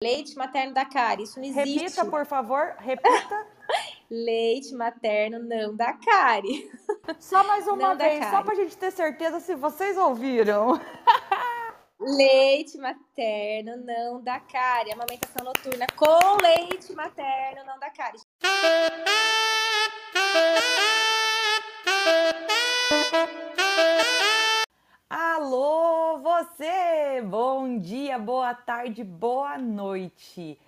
Leite materno da cárie, isso não existe. Repita, por favor, repita. Leite materno não dá cárie. Só mais uma não vez, só pra gente ter certeza se vocês ouviram. Leite materno não dá cárie. Amamentação noturna com leite materno não dá cárie. Alô, você! Bom dia, boa tarde, boa noite.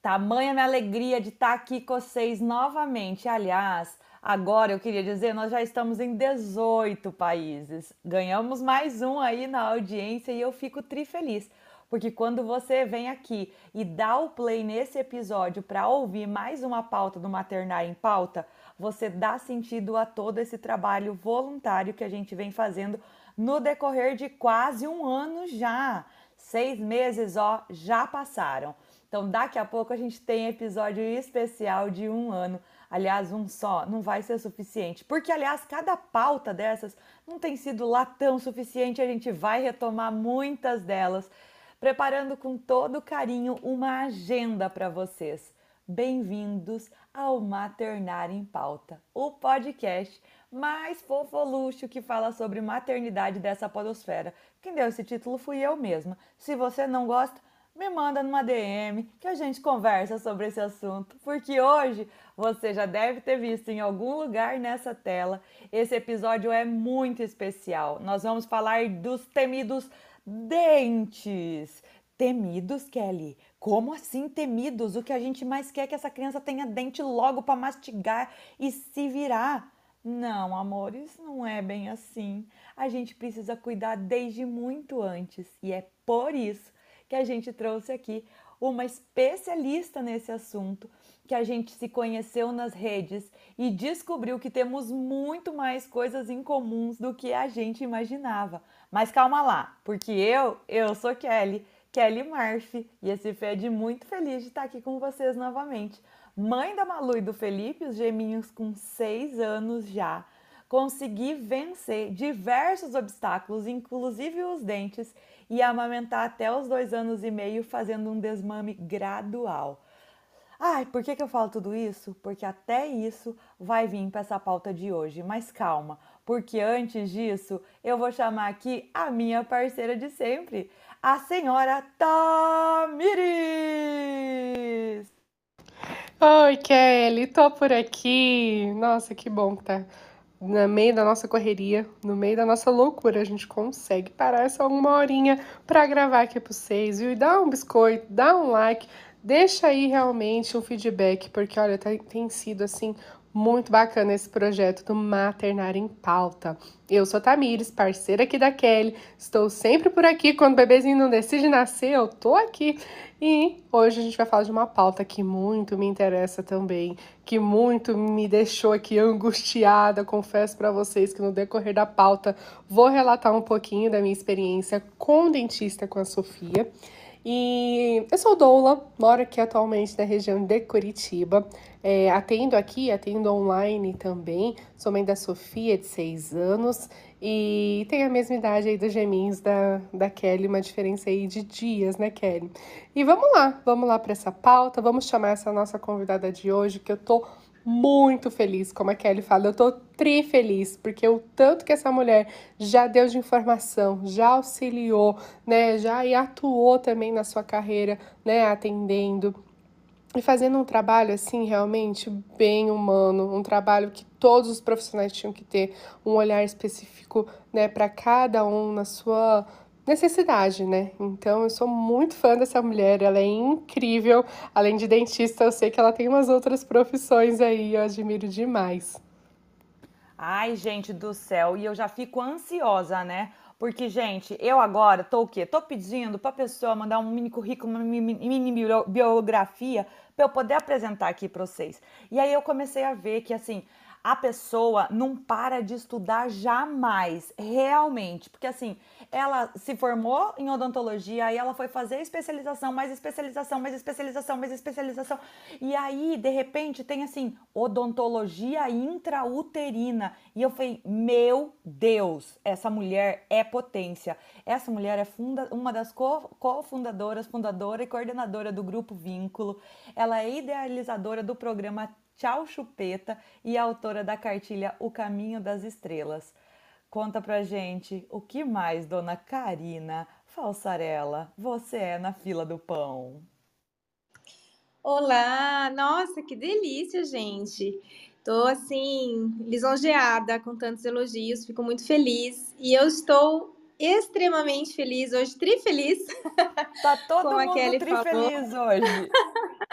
Tamanha minha alegria de estar aqui com vocês novamente. Aliás, Agora eu queria dizer, nós já estamos em 18 países. Ganhamos mais um aí na audiência e eu fico tri feliz. Porque quando você vem aqui e dá o play nesse episódio para ouvir mais uma pauta do Maternário em Pauta, você dá sentido a todo esse trabalho voluntário que a gente vem fazendo no decorrer de quase um ano já. Seis meses, ó, já passaram. Então, daqui a pouco a gente tem episódio especial de um ano Aliás, um só não vai ser suficiente, porque, aliás, cada pauta dessas não tem sido lá tão suficiente, a gente vai retomar muitas delas, preparando com todo carinho uma agenda para vocês. Bem-vindos ao Maternar em Pauta, o podcast mais fofoluxo que fala sobre maternidade dessa podosfera. Quem deu esse título fui eu mesma. Se você não gosta, me manda numa DM que a gente conversa sobre esse assunto, porque hoje você já deve ter visto em algum lugar nessa tela. Esse episódio é muito especial. Nós vamos falar dos temidos dentes. Temidos, Kelly? Como assim temidos? O que a gente mais quer é que essa criança tenha dente logo para mastigar e se virar. Não, amores, não é bem assim. A gente precisa cuidar desde muito antes e é por isso que a gente trouxe aqui uma especialista nesse assunto, que a gente se conheceu nas redes e descobriu que temos muito mais coisas em comuns do que a gente imaginava. Mas calma lá, porque eu, eu sou Kelly, Kelly Murphy, e esse Fed muito feliz de estar aqui com vocês novamente. Mãe da Malu e do Felipe, os geminhos com seis anos já. Consegui vencer diversos obstáculos, inclusive os dentes, e amamentar até os dois anos e meio, fazendo um desmame gradual. Ai, por que, que eu falo tudo isso? Porque até isso vai vir para essa pauta de hoje. Mas calma, porque antes disso eu vou chamar aqui a minha parceira de sempre, a senhora Tamires! Oi, Kelly, tô por aqui. Nossa, que bom que tá no meio da nossa correria, no meio da nossa loucura, a gente consegue parar só uma horinha para gravar aqui para vocês, viu? E dá um biscoito, dá um like, deixa aí realmente um feedback, porque olha, tá, tem sido assim muito bacana esse projeto do Maternar em Pauta. Eu sou Tamires, parceira aqui da Kelly. Estou sempre por aqui. Quando o bebezinho não decide nascer, eu tô aqui. E hoje a gente vai falar de uma pauta que muito me interessa também, que muito me deixou aqui angustiada. Confesso para vocês que no decorrer da pauta vou relatar um pouquinho da minha experiência com dentista com a Sofia. E eu sou doula, moro aqui atualmente na região de Curitiba. É, atendo aqui, atendo online também. Sou mãe da Sofia, de 6 anos, e tem a mesma idade aí dos geminhos da, da Kelly, uma diferença aí de dias, né, Kelly? E vamos lá, vamos lá para essa pauta, vamos chamar essa nossa convidada de hoje, que eu tô muito feliz, como a Kelly fala, eu tô tri feliz, porque o tanto que essa mulher já deu de informação, já auxiliou, né, já atuou também na sua carreira, né, atendendo e fazendo um trabalho assim realmente bem humano, um trabalho que todos os profissionais tinham que ter um olhar específico, né, para cada um na sua necessidade, né? Então eu sou muito fã dessa mulher, ela é incrível. Além de dentista, eu sei que ela tem umas outras profissões aí, eu admiro demais. Ai, gente do céu, e eu já fico ansiosa, né? Porque, gente, eu agora tô o quê? Tô pedindo pra pessoa mandar um mini currículo, uma mini biografia para eu poder apresentar aqui para vocês. E aí eu comecei a ver que, assim, a pessoa não para de estudar jamais, realmente, porque assim, ela se formou em odontologia, aí ela foi fazer especialização, mais especialização, mais especialização, mais especialização, e aí, de repente, tem assim, odontologia intrauterina, e eu falei, meu Deus, essa mulher é potência, essa mulher é funda uma das cofundadoras, fundadora e coordenadora do Grupo Vínculo, ela é idealizadora do programa Tchau Chupeta e autora da cartilha O Caminho das Estrelas. Conta pra gente o que mais, dona Karina Falsarella, você é na fila do pão. Olá, nossa, que delícia, gente. Tô assim, lisonjeada com tantos elogios, fico muito feliz. E eu estou extremamente feliz hoje, trifeliz. Tá todo mundo trifeliz hoje.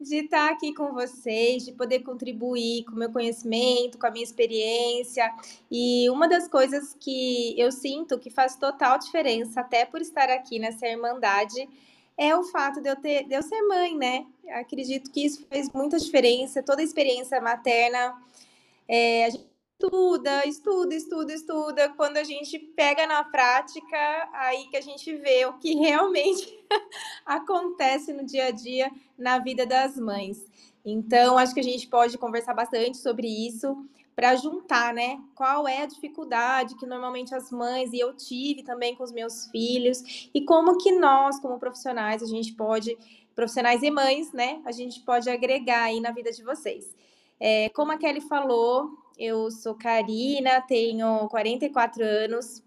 de estar aqui com vocês, de poder contribuir com o meu conhecimento, com a minha experiência. E uma das coisas que eu sinto que faz total diferença, até por estar aqui nessa Irmandade, é o fato de eu, ter, de eu ser mãe, né? Acredito que isso faz muita diferença. Toda a experiência materna, é, a gente estuda, estuda, estuda, estuda. Quando a gente pega na prática, aí que a gente vê o que realmente acontece no dia a dia na vida das mães. Então, acho que a gente pode conversar bastante sobre isso para juntar, né? Qual é a dificuldade que normalmente as mães e eu tive também com os meus filhos e como que nós, como profissionais, a gente pode, profissionais e mães, né? A gente pode agregar aí na vida de vocês. É, como a Kelly falou, eu sou Karina, tenho 44 anos,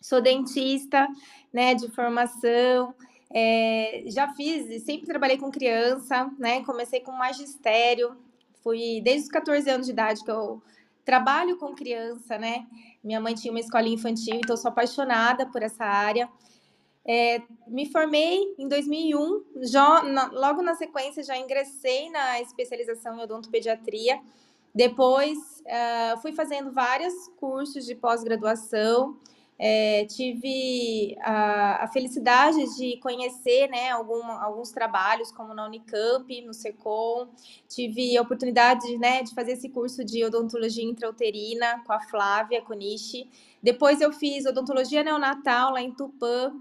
sou dentista, né, de formação. É, já fiz, sempre trabalhei com criança, né? Comecei com magistério, fui desde os 14 anos de idade que eu trabalho com criança, né? Minha mãe tinha uma escola infantil, então sou apaixonada por essa área. É, me formei em 2001, já, na, logo na sequência já ingressei na especialização em odontopediatria. Depois uh, fui fazendo vários cursos de pós-graduação. É, tive a, a, felicidade de conhecer né, algum, alguns trabalhos, como na Unicamp, no SECOM. Tive a oportunidade né, de fazer esse curso de odontologia intrauterina com a Flávia Konishi. Depois eu fiz odontologia neonatal lá em Tupã,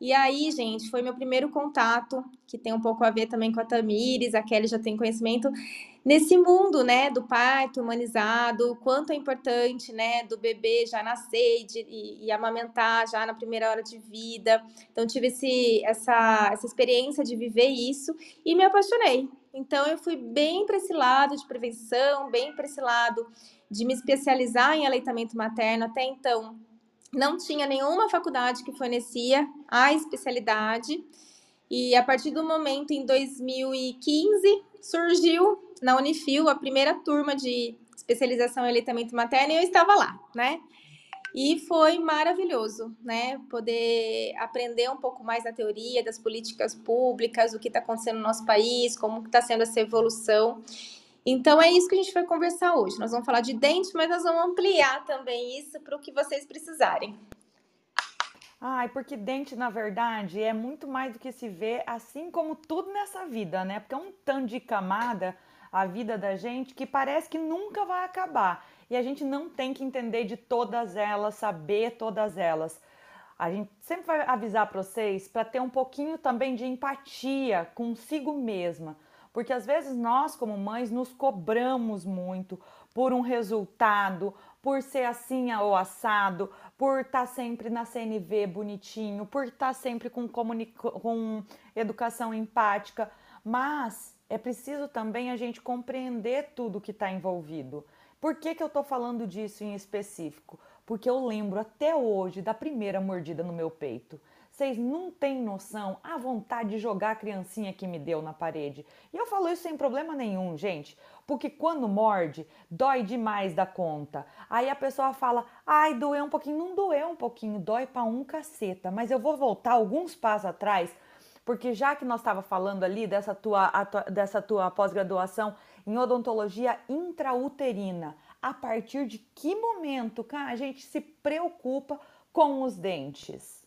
e aí, gente, foi meu primeiro contato, que tem um pouco a ver também com a Tamires, a Kelly já tem conhecimento, nesse mundo, né, do parto humanizado, quanto é importante, né, do bebê já nascer e, de, e, e, amamentar já na primeira hora de vida. Então, tive esse, essa, essa experiência de viver isso e me apaixonei. Então, eu fui bem para esse lado de prevenção, bem para esse lado de me especializar em aleitamento materno. Até então, não tinha nenhuma faculdade que fornecia a especialidade. E a partir do momento, em 2015, surgiu na Unifil a primeira turma de especialização em aleitamento materno e eu estava lá, né? E foi maravilhoso, né? Poder aprender um pouco mais da teoria, das políticas públicas, o que está acontecendo no nosso país, como está sendo essa evolução. Então é isso que a gente vai conversar hoje. Nós vamos falar de dente, mas nós vamos ampliar também isso para o que vocês precisarem. Ai, porque dente, na verdade, é muito mais do que se vê, assim como tudo nessa vida, né? Porque é um tanto de camada a vida da gente que parece que nunca vai acabar. E a gente não tem que entender de todas elas, saber todas elas. A gente sempre vai avisar para vocês para ter um pouquinho também de empatia consigo mesma porque às vezes nós, como mães, nos cobramos muito por um resultado, por ser assim ou assado, por estar tá sempre na CNV bonitinho, por estar tá sempre com, com educação empática, mas é preciso também a gente compreender tudo que está envolvido. Por que, que eu estou falando disso em específico? Porque eu lembro até hoje da primeira mordida no meu peito. Vocês não têm noção a vontade de jogar a criancinha que me deu na parede. E eu falo isso sem problema nenhum, gente, porque quando morde, dói demais da conta. Aí a pessoa fala: "Ai, doeu um pouquinho". Não doeu um pouquinho, dói para um caceta. Mas eu vou voltar alguns passos atrás, porque já que nós estava falando ali dessa tua, dessa tua pós-graduação em odontologia intrauterina, a partir de que momento, cara, a gente se preocupa com os dentes?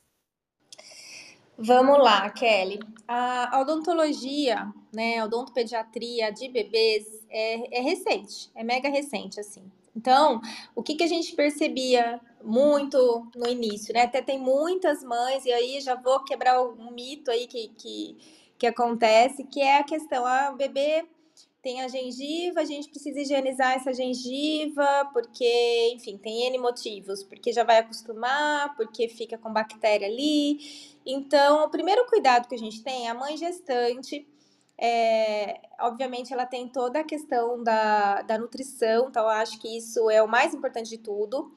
Vamos lá, Kelly. A odontologia, né, odontopediatria de bebês é, é recente, é mega recente, assim. Então, o que, que a gente percebia muito no início, né? Até tem muitas mães, e aí já vou quebrar um mito aí que, que, que acontece, que é a questão, ah, o bebê tem a gengiva, a gente precisa higienizar essa gengiva, porque, enfim, tem N motivos, porque já vai acostumar, porque fica com bactéria ali. Então, o primeiro cuidado que a gente tem é a mãe gestante. É, obviamente, ela tem toda a questão da, da nutrição, então acho que isso é o mais importante de tudo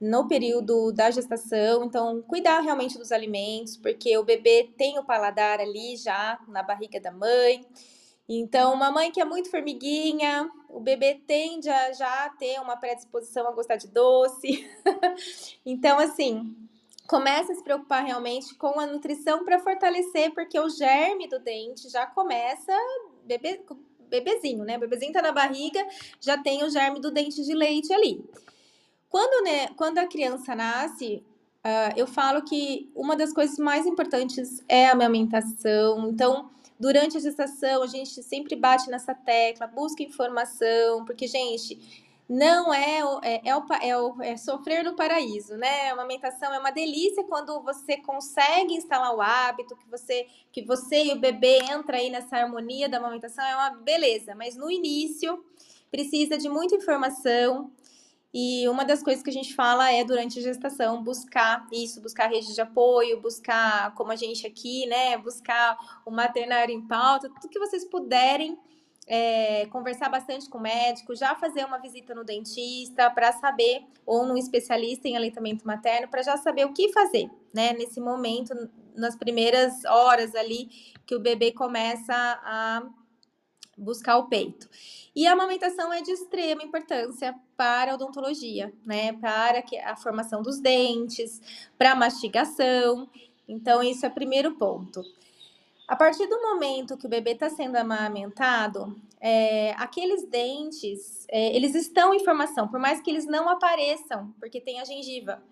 no período da gestação. Então, cuidar realmente dos alimentos, porque o bebê tem o paladar ali já na barriga da mãe. Então, uma mãe que é muito formiguinha, o bebê tende a já ter uma predisposição a gostar de doce. então, assim, começa a se preocupar realmente com a nutrição para fortalecer, porque o germe do dente já começa bebê, bebezinho, né? O bebezinho tá na barriga, já tem o germe do dente de leite ali. Quando, né, quando a criança nasce, uh, eu falo que uma das coisas mais importantes é a amamentação. Então, Durante a gestação, a gente sempre bate nessa tecla, busca informação, porque, gente, não é, é, é, o, é, o, é sofrer no paraíso, né? A amamentação é uma delícia quando você consegue instalar o hábito, que você, que você e o bebê entra aí nessa harmonia da amamentação, é uma beleza. Mas no início precisa de muita informação, e uma das coisas que a gente fala é durante a gestação buscar isso, buscar rede de apoio, buscar, como a gente aqui, né, buscar o maternário em pauta, tudo que vocês puderem é, conversar bastante com o médico, já fazer uma visita no dentista para saber, ou num especialista em aleitamento materno, para já saber o que fazer, né, nesse momento, nas primeiras horas ali que o bebê começa a buscar o peito. E a amamentação é de extrema importância para a odontologia, né? Para a formação dos dentes, para a mastigação. Então, isso é o primeiro ponto. A partir do momento que o bebê está sendo amamentado, é, aqueles dentes, é, eles estão em formação, por mais que eles não apareçam, porque tem a gengiva.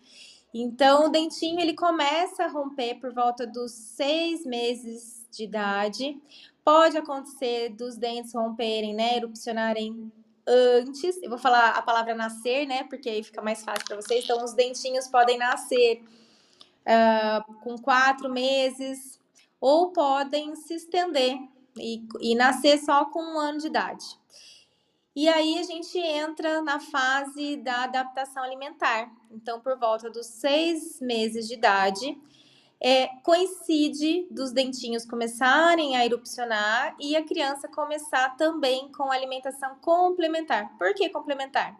Então, o dentinho ele começa a romper por volta dos seis meses de idade, Pode acontecer dos dentes romperem, né, erupcionarem antes. Eu vou falar a palavra nascer, né, porque aí fica mais fácil para vocês. Então, os dentinhos podem nascer uh, com quatro meses ou podem se estender e, e nascer só com um ano de idade. E aí a gente entra na fase da adaptação alimentar. Então, por volta dos seis meses de idade, é, coincide dos dentinhos começarem a erupcionar e a criança começar também com alimentação complementar. Por que complementar?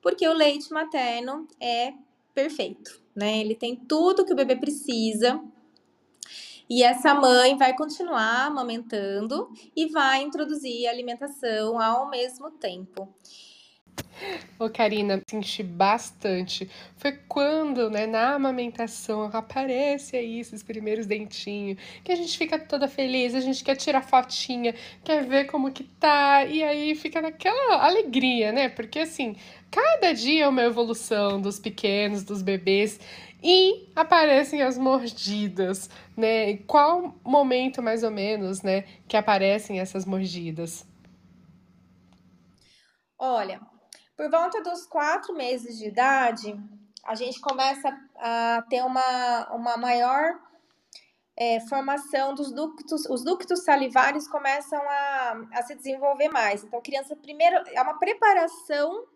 Porque o leite materno é perfeito, né? Ele tem tudo que o bebê precisa. E essa mãe vai continuar amamentando e vai introduzir a alimentação ao mesmo tempo. Ô, Karina, senti bastante. Foi quando, né, na amamentação, aparece aí esses primeiros dentinhos, que a gente fica toda feliz, a gente quer tirar fotinha, quer ver como que tá, e aí fica naquela alegria, né? Porque assim, cada dia é uma evolução dos pequenos, dos bebês, e aparecem as mordidas, né? Qual momento mais ou menos, né, que aparecem essas mordidas? Olha, por volta dos quatro meses de idade, a gente começa a ter uma, uma maior é, formação dos ductos, os ductos salivares começam a, a se desenvolver mais. Então, criança, primeiro, é uma preparação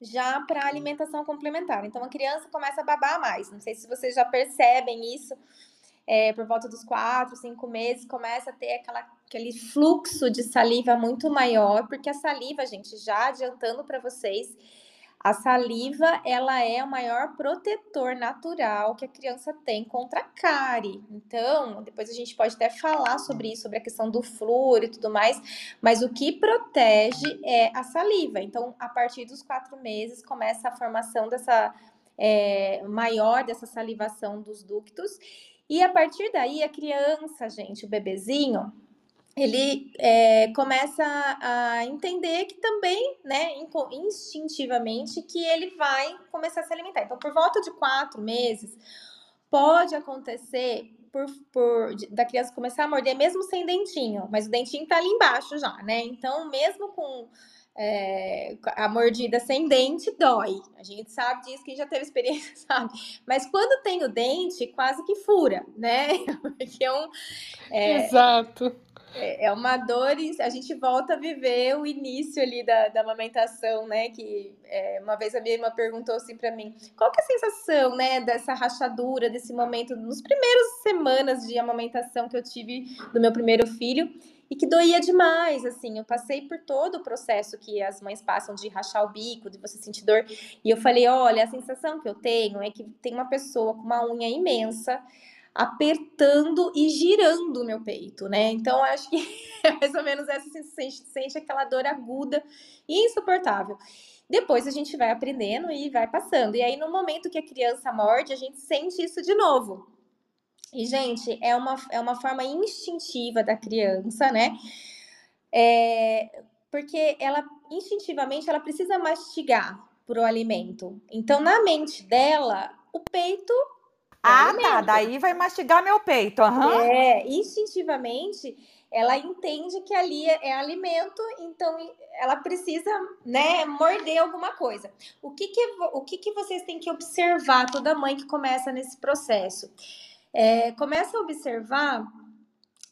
já para alimentação complementar. Então, a criança começa a babar mais. Não sei se vocês já percebem isso é, por volta dos quatro, cinco meses, começa a ter aquela, aquele fluxo de saliva muito maior, porque a saliva, gente, já adiantando para vocês, a saliva, ela é o maior protetor natural que a criança tem contra a cárie. Então, depois a gente pode até falar sobre isso, sobre a questão do flúor e tudo mais, mas o que protege é a saliva. Então, a partir dos quatro meses, começa a formação dessa é, maior dessa salivação dos ductos e a partir daí, a criança, gente, o bebezinho, ele é, começa a entender que também, né, instintivamente, que ele vai começar a se alimentar. Então, por volta de quatro meses, pode acontecer por, por, da criança começar a morder mesmo sem dentinho, mas o dentinho tá ali embaixo já, né? Então, mesmo com é, a mordida sem dente dói. A gente sabe disso, quem já teve experiência sabe. Mas quando tem o dente, quase que fura, né? Porque é um. É, Exato. É, é uma dor a gente volta a viver o início ali da, da amamentação, né? Que é, uma vez a minha irmã perguntou assim para mim, qual que é a sensação, né, dessa rachadura, desse momento, nos primeiros semanas de amamentação que eu tive do meu primeiro filho e que doía demais, assim, eu passei por todo o processo que as mães passam de rachar o bico, de você sentir dor, e eu falei, olha, a sensação que eu tenho é que tem uma pessoa com uma unha imensa apertando e girando o meu peito, né? Então acho que é mais ou menos essa sensação, sente aquela dor aguda e insuportável. Depois a gente vai aprendendo e vai passando. E aí no momento que a criança morde, a gente sente isso de novo. E, gente, é uma, é uma forma instintiva da criança, né? É, porque ela, instintivamente, ela precisa mastigar o alimento. Então, na mente dela, o peito. Ah, tá. Daí vai mastigar meu peito. Uhum. É, instintivamente, ela entende que ali é, é alimento, então ela precisa, né, morder alguma coisa. O que que, o que que vocês têm que observar, toda mãe que começa nesse processo? é, começa a observar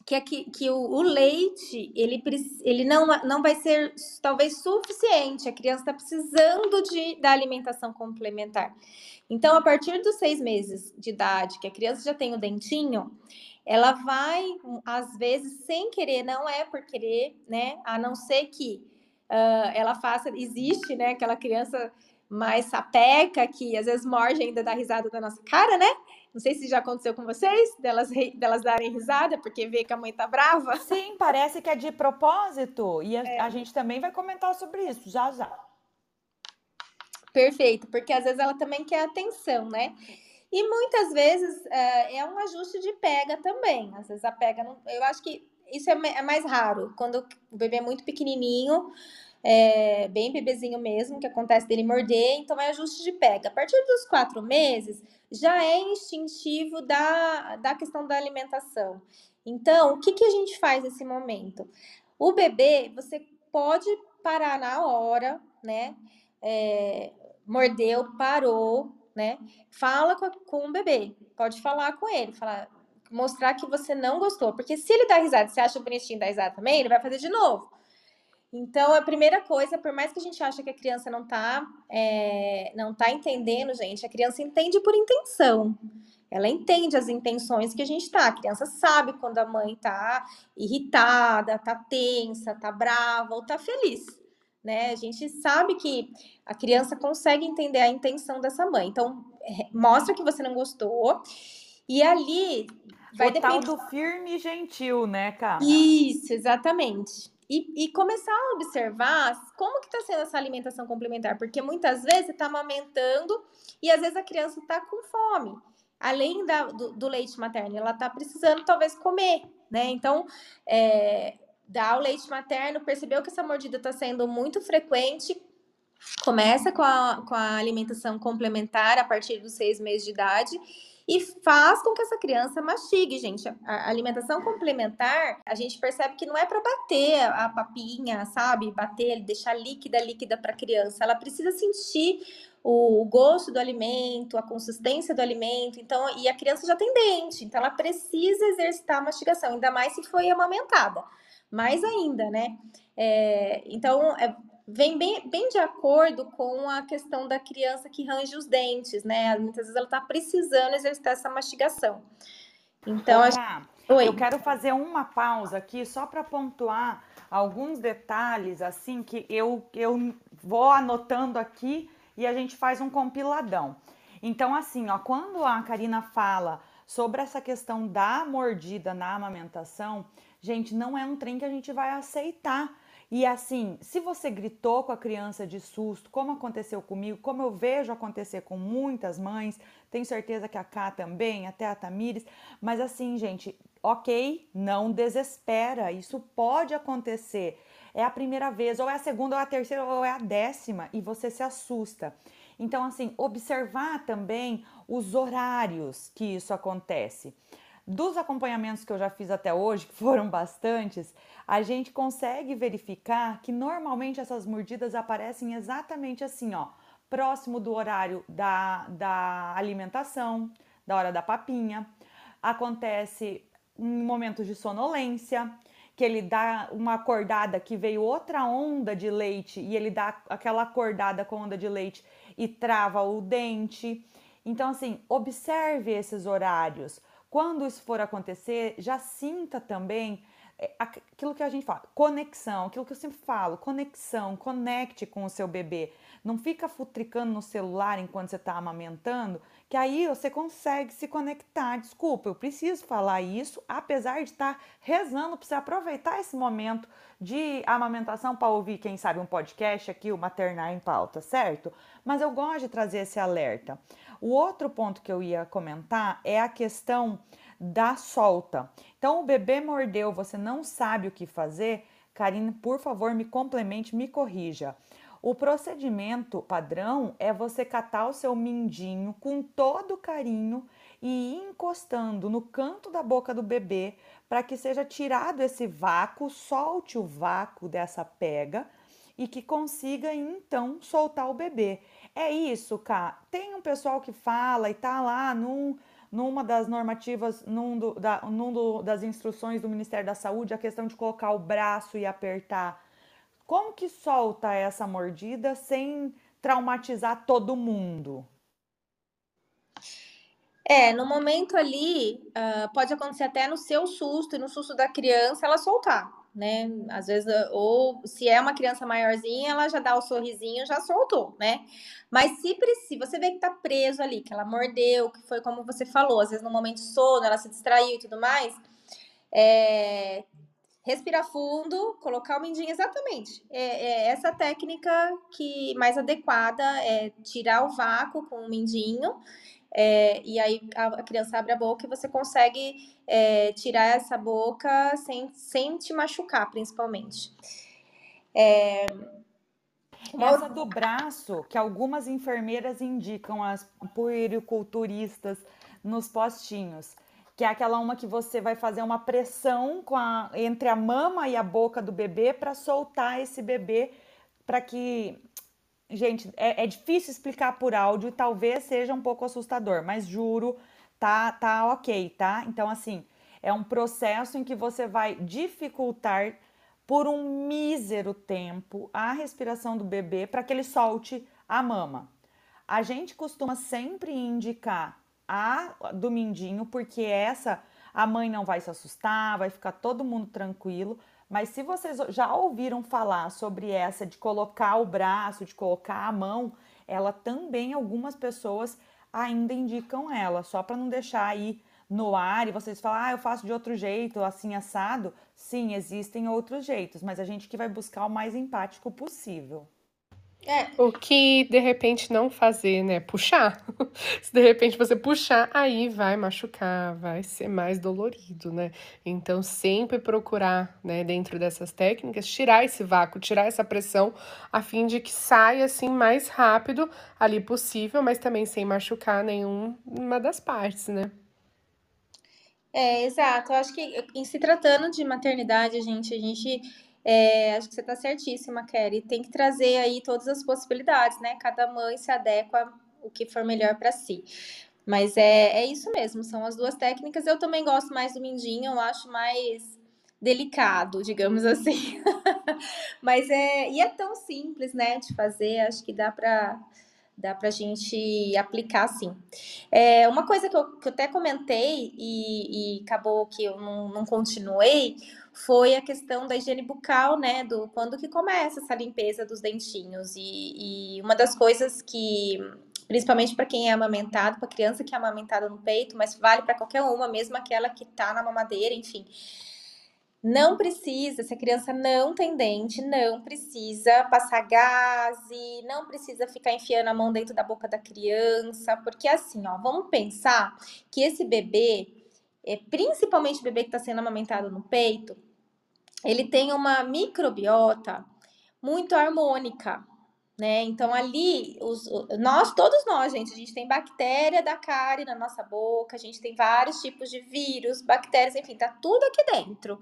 que, aqui, que o, o, leite ele, ele não, não vai ser talvez suficiente. A criança está precisando de, da alimentação complementar. Então, a partir dos seis meses de idade, que a criança já tem o dentinho, ela vai, às vezes, sem querer, não é por querer, né? A não ser que uh, ela faça, existe, né? Aquela criança mais sapeca que às vezes morde ainda dá risada da nossa cara, né? Não sei se já aconteceu com vocês, delas, delas darem risada porque vê que a mãe tá brava. Sim, parece que é de propósito. E a, é. a gente também vai comentar sobre isso, já já. Perfeito, porque às vezes ela também quer atenção, né? E muitas vezes é, é um ajuste de pega também. Às vezes a pega não. Eu acho que isso é, é mais raro. Quando o bebê é muito pequenininho, é, bem bebezinho mesmo, que acontece dele morder, então é ajuste de pega. A partir dos quatro meses, já é instintivo da, da questão da alimentação. Então, o que, que a gente faz nesse momento? O bebê, você pode parar na hora, né? É, mordeu, parou, né? Fala com, com o bebê, pode falar com ele, falar, mostrar que você não gostou, porque se ele dá risada, você acha bonitinho dar risada também, ele vai fazer de novo. Então, a primeira coisa, por mais que a gente ache que a criança não tá, é, não tá entendendo, gente, a criança entende por intenção. Ela entende as intenções que a gente tá. A criança sabe quando a mãe tá irritada, tá tensa, tá brava ou tá feliz. Né? A gente sabe que a criança consegue entender a intenção dessa mãe. Então, é, mostra que você não gostou. E ali vai o depender. tal do firme e gentil, né, cara? Isso, exatamente. E, e, começar a observar como que está sendo essa alimentação complementar, porque muitas vezes você está amamentando e às vezes a criança está com fome. Além da, do, do, leite materno, ela está precisando talvez comer, né? Então, é, dar o leite materno, percebeu que essa mordida está sendo muito frequente, começa com a, com a alimentação complementar a partir dos seis meses de idade e faz com que essa criança mastigue, gente. A alimentação complementar, a gente percebe que não é para bater a papinha, sabe? Bater, deixar líquida, líquida para a criança. Ela precisa sentir o gosto do alimento, a consistência do alimento. Então, e a criança já tem dente, então ela precisa exercitar a mastigação, ainda mais se foi amamentada. Mais ainda, né? É, então, é, vem bem, bem de acordo com a questão da criança que range os dentes, né? Muitas vezes ela está precisando exercitar essa mastigação. Então, Opa, Oi. eu quero fazer uma pausa aqui só para pontuar alguns detalhes assim que eu, eu vou anotando aqui e a gente faz um compiladão. Então, assim, ó, quando a Karina fala sobre essa questão da mordida na amamentação, gente, não é um trem que a gente vai aceitar e assim, se você gritou com a criança de susto, como aconteceu comigo, como eu vejo acontecer com muitas mães, tenho certeza que a Cá também, até a Tamires, mas assim, gente, ok, não desespera, isso pode acontecer. É a primeira vez, ou é a segunda, ou é a terceira, ou é a décima, e você se assusta. Então, assim, observar também os horários que isso acontece. Dos acompanhamentos que eu já fiz até hoje, que foram bastantes, a gente consegue verificar que normalmente essas mordidas aparecem exatamente assim, ó, próximo do horário da, da alimentação, da hora da papinha. Acontece em momentos de sonolência, que ele dá uma acordada que veio outra onda de leite e ele dá aquela acordada com onda de leite e trava o dente. Então, assim, observe esses horários. Quando isso for acontecer, já sinta também é, aquilo que a gente fala, conexão, aquilo que eu sempre falo, conexão, conecte com o seu bebê. Não fica futricando no celular enquanto você está amamentando, que aí você consegue se conectar. Desculpa, eu preciso falar isso, apesar de estar rezando para você aproveitar esse momento de amamentação para ouvir, quem sabe, um podcast aqui, o Maternar em Pauta, certo? Mas eu gosto de trazer esse alerta. O outro ponto que eu ia comentar é a questão da solta. Então, o bebê mordeu, você não sabe o que fazer, Karine, por favor, me complemente, me corrija. O procedimento padrão é você catar o seu mindinho com todo carinho e ir encostando no canto da boca do bebê para que seja tirado esse vácuo, solte o vácuo dessa pega e que consiga então soltar o bebê. É isso, cá. Tem um pessoal que fala e tá lá num numa das normativas, num, do, da, num do, das instruções do Ministério da Saúde, a questão de colocar o braço e apertar. Como que solta essa mordida sem traumatizar todo mundo? É, no momento ali, uh, pode acontecer até no seu susto e no susto da criança ela soltar né? Às vezes, ou se é uma criança maiorzinha, ela já dá o sorrisinho, já soltou, né? Mas se, se você vê que tá preso ali, que ela mordeu, que foi como você falou, às vezes no momento sono, ela se distraiu e tudo mais, é, respirar fundo, colocar o mindinho exatamente. É, é, essa técnica que mais adequada é tirar o vácuo com o mindinho é, e aí a, criança abre a boca e você consegue é, tirar essa boca sem, sem te machucar, principalmente. É, essa do braço, que algumas enfermeiras indicam as puericulturistas nos postinhos, que é aquela uma que você vai fazer uma pressão a, entre a mama e a boca do bebê para soltar esse bebê para que Gente, é, é, difícil explicar por áudio e talvez seja um pouco assustador, mas juro, tá, tá ok, tá? Então, assim, é um processo em que você vai dificultar por um mísero tempo a respiração do bebê para que ele solte a mama. A gente costuma sempre indicar a do mindinho, porque essa a mãe não vai se assustar, vai ficar todo mundo tranquilo, mas se vocês já ouviram falar sobre essa de colocar o braço, de colocar a mão, ela também algumas pessoas ainda indicam ela, só para não deixar aí no ar e vocês falam, ah, eu faço de outro jeito, assim assado. Sim, existem outros jeitos, mas a gente que vai buscar o mais empático possível. É. O que de repente não fazer, né? Puxar. Se de repente você puxar, aí vai machucar, vai ser mais dolorido, né? Então, sempre procurar, né, dentro dessas técnicas, tirar esse vácuo, tirar essa pressão, a fim de que saia assim mais rápido ali possível, mas também sem machucar nenhuma das partes, né? É, exato. Eu acho que em se tratando de maternidade, gente, a gente é, acho que você está certíssima, Kelly. Tem que trazer aí todas as possibilidades, né? Cada mãe se adequa o que for melhor para si. Mas é, é isso mesmo, são as duas técnicas. Eu também gosto mais do mindinho, eu acho mais delicado, digamos assim. Mas é. E é tão simples, né, de fazer, acho que dá para dá para a gente aplicar sim. É, uma coisa que eu, que eu até comentei e, e acabou que eu não, não, continuei foi a questão da higiene bucal, né? Do quando que começa essa limpeza dos dentinhos. E, e uma das coisas que, principalmente para quem é amamentado, para criança que é amamentada no peito, mas vale para qualquer uma, mesmo aquela que está na mamadeira, enfim. Não precisa, se a criança não tem dente, não precisa passar gase, não precisa ficar enfiando a mão dentro da boca da criança, porque assim, ó, vamos pensar que esse bebê, é, principalmente o bebê que está sendo amamentado no peito, ele tem uma microbiota muito harmônica, né? Então ali, os, nós, todos nós, gente, a gente tem bactéria da cárie na nossa boca, a gente tem vários tipos de vírus, bactérias, enfim, tá tudo aqui dentro.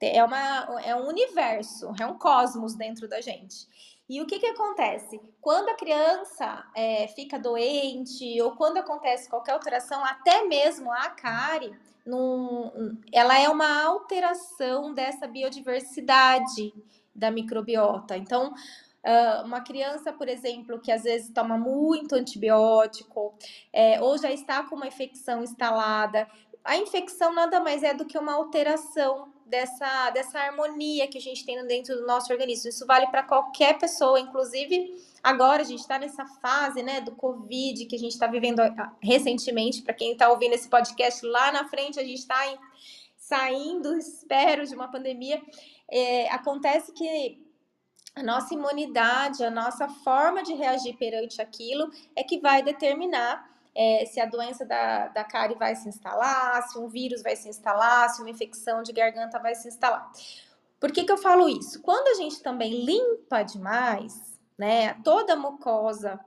É, uma, é um universo, é um cosmos dentro da gente. E o que, que acontece? Quando a criança é, fica doente ou quando acontece qualquer alteração, até mesmo a cárie, num, ela é uma alteração dessa biodiversidade da microbiota. Então, Uh, uma criança, por exemplo, que às vezes toma muito antibiótico, é, ou já está com uma infecção instalada, a infecção nada mais é do que uma alteração dessa, dessa harmonia que a gente tem dentro do nosso organismo. Isso vale para qualquer pessoa, inclusive agora a gente está nessa fase né, do Covid que a gente está vivendo ah, recentemente. Para quem está ouvindo esse podcast lá na frente, a gente está saindo, espero, de uma pandemia. É, acontece que a nossa imunidade, a nossa forma de reagir perante aquilo é que vai determinar é, se a doença da, da cárie vai se instalar, se um vírus vai se instalar, se uma infecção de garganta vai se instalar. Por que, que eu falo isso? Quando a gente também limpa demais, né, toda a mucosa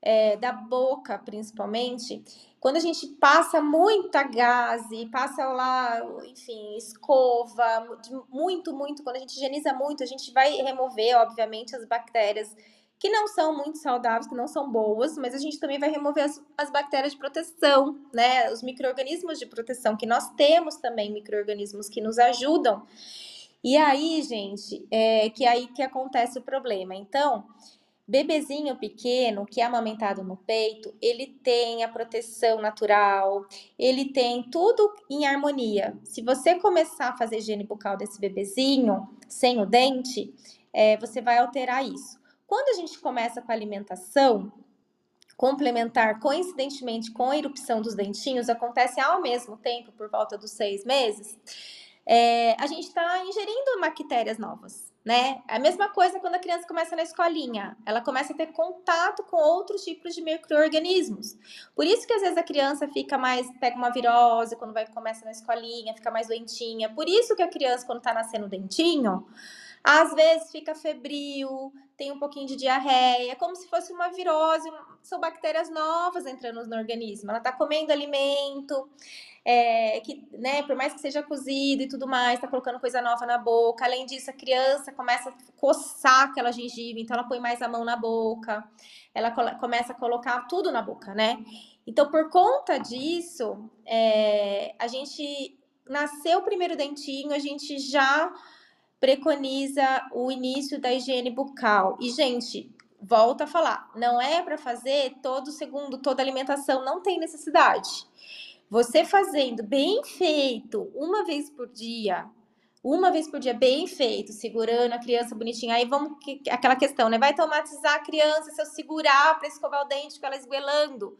é, da boca, principalmente, quando a gente passa muita gaze, passa lá, enfim, escova, muito, muito, quando a gente higieniza muito, a gente vai remover, obviamente, as bactérias que não são muito saudáveis, que não são boas, mas a gente também vai remover as, as bactérias de proteção, né? Os micro-organismos de proteção, que nós temos também micro-organismos que nos ajudam. E aí, gente, é que aí que acontece o problema. Então, bebezinho pequeno que é amamentado no peito, ele tem a proteção natural, ele tem tudo em harmonia. Se você começar a fazer higiene bucal desse bebezinho sem o dente, é, você vai alterar isso. Quando a gente começa com a alimentação, complementar coincidentemente com a erupção dos dentinhos, acontece ao mesmo tempo, por volta dos seis meses, é, a gente está ingerindo bactérias novas né? A mesma coisa quando a criança começa na escolinha, ela começa a ter contato com outros tipos de micro-organismos. Por isso que às vezes a criança fica mais, pega uma virose quando vai começa na escolinha, fica mais doentinha. Por isso que a criança quando tá nascendo dentinho, às vezes fica febril, tem um pouquinho de diarreia, como se fosse uma virose, são bactérias novas entrando no organismo. Ela tá comendo alimento, é, que, né, por mais que seja cozido e tudo mais, tá colocando coisa nova na boca. Além disso, a criança começa a coçar aquela gengiva, então ela põe mais a mão na boca, ela começa a colocar tudo na boca, né? Então, por conta disso, é, a gente nasceu o primeiro dentinho, a gente já preconiza o início da higiene bucal. E, gente, volta a falar, não é para fazer todo segundo, toda alimentação, não tem necessidade. Você fazendo bem feito, uma vez por dia, uma vez por dia, bem feito, segurando a criança bonitinha. Aí vamos, aquela questão, né? Vai traumatizar a criança se eu segurar para escovar o dente com ela esguelando.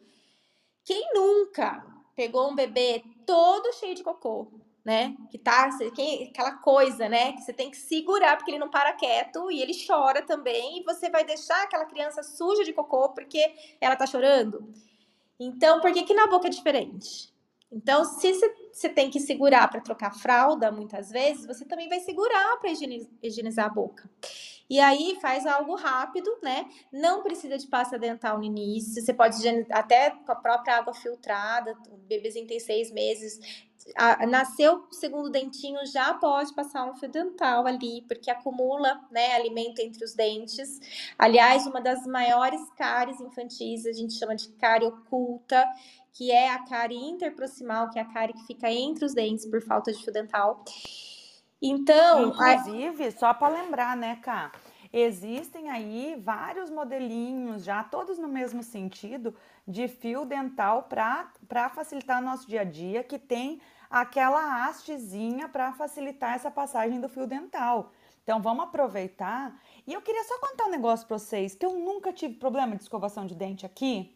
Quem nunca pegou um bebê todo cheio de cocô, né? Que tá, quem, aquela coisa, né? Que você tem que segurar porque ele não para quieto e ele chora também. E você vai deixar aquela criança suja de cocô porque ela tá chorando. Então, por que que na boca é diferente? Então, se você tem que segurar para trocar fralda, muitas vezes, você também vai segurar para higienizar a boca. E aí faz algo rápido, né? Não precisa de pasta dental no início. Você pode até com a própria água filtrada. O bebezinho tem seis meses. A, nasceu segundo dentinho, já pode passar um fio dental ali, porque acumula né, alimento entre os dentes. Aliás, uma das maiores cáries infantis, a gente chama de cárie oculta, que é a cárie interproximal, que é a cárie que fica entre os dentes por falta de fio dental. Então, inclusive, só para lembrar, né, Cá? Existem aí vários modelinhos, já todos no mesmo sentido, de fio dental para facilitar nosso dia a dia, que tem aquela hastezinha para facilitar essa passagem do fio dental. Então vamos aproveitar. E eu queria só contar um negócio para vocês, que eu nunca tive problema de escovação de dente aqui.